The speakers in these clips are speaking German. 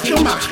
Mark, your mark.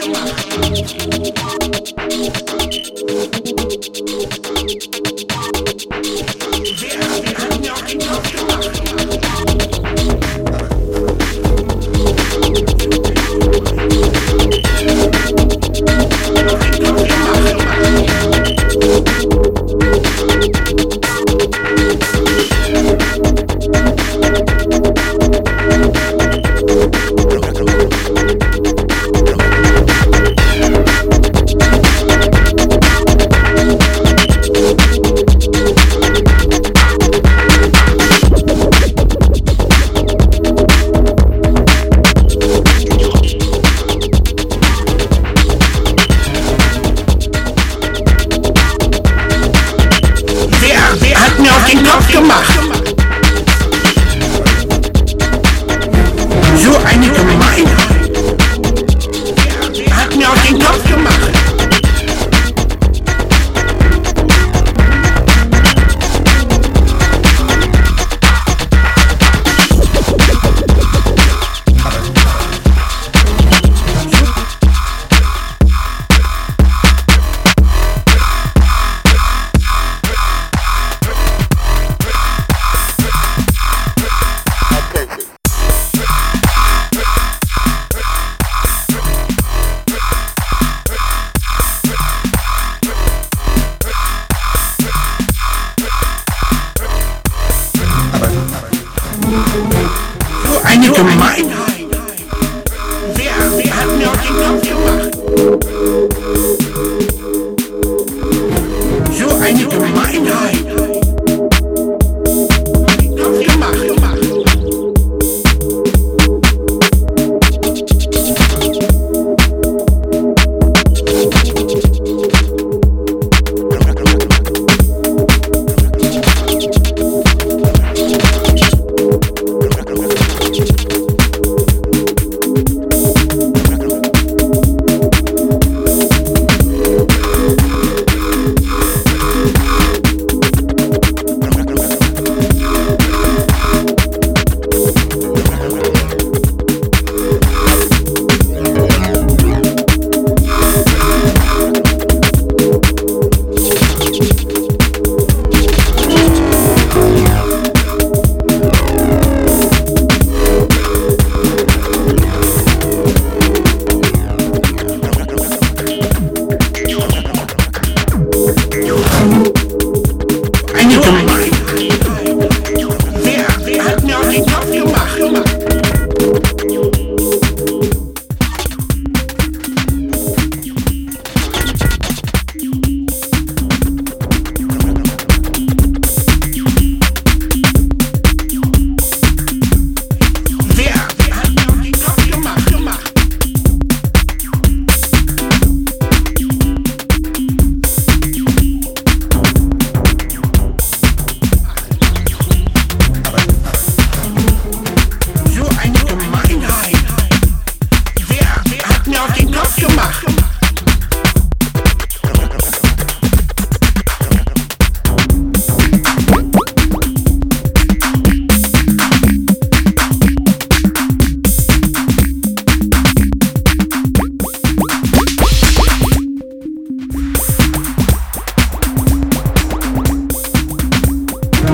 you, I need to remind you.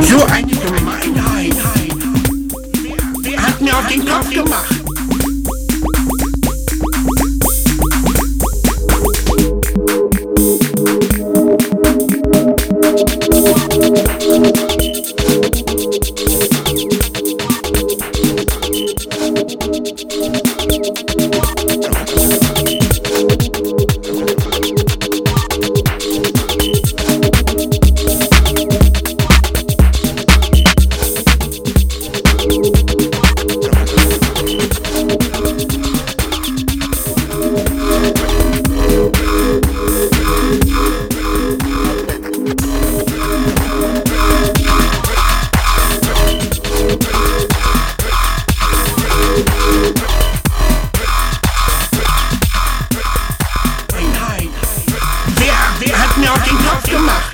So eine Gemeinheit hat mir auf den Kopf gemacht. gemacht.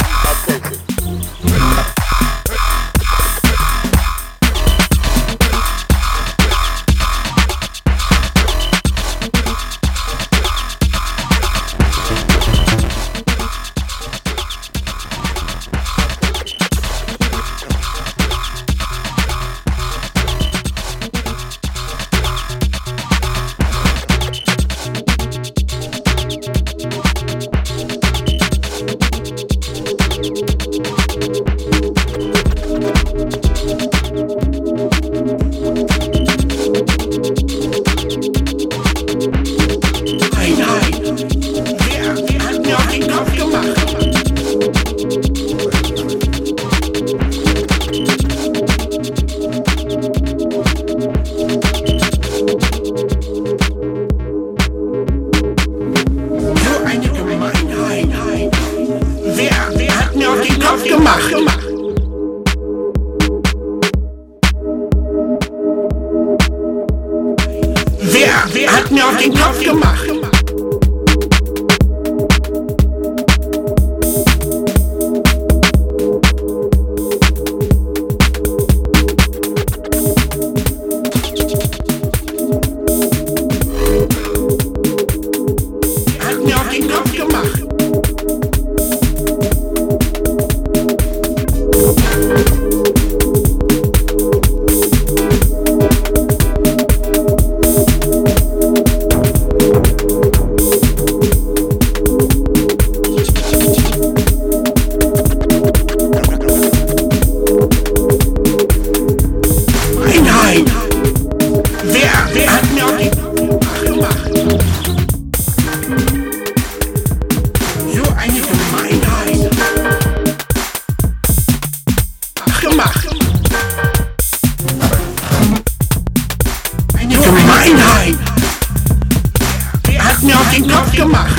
hat den Kopf gemacht.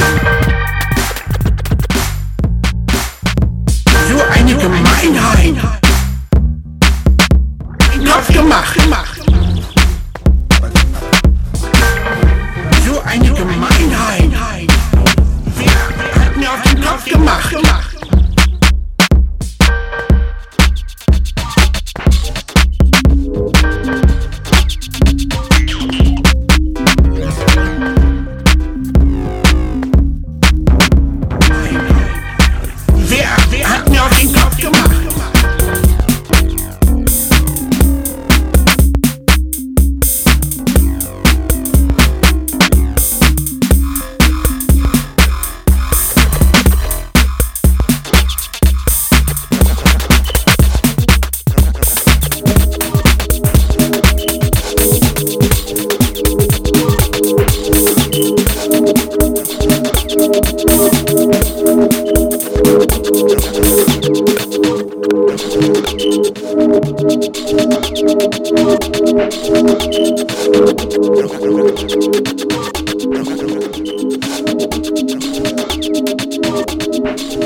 So eine Gemeinheit. Den Kopf gemacht. So eine Gemeinheit. Wer hat mir auf den Knopf gemacht?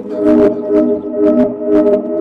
Thank you.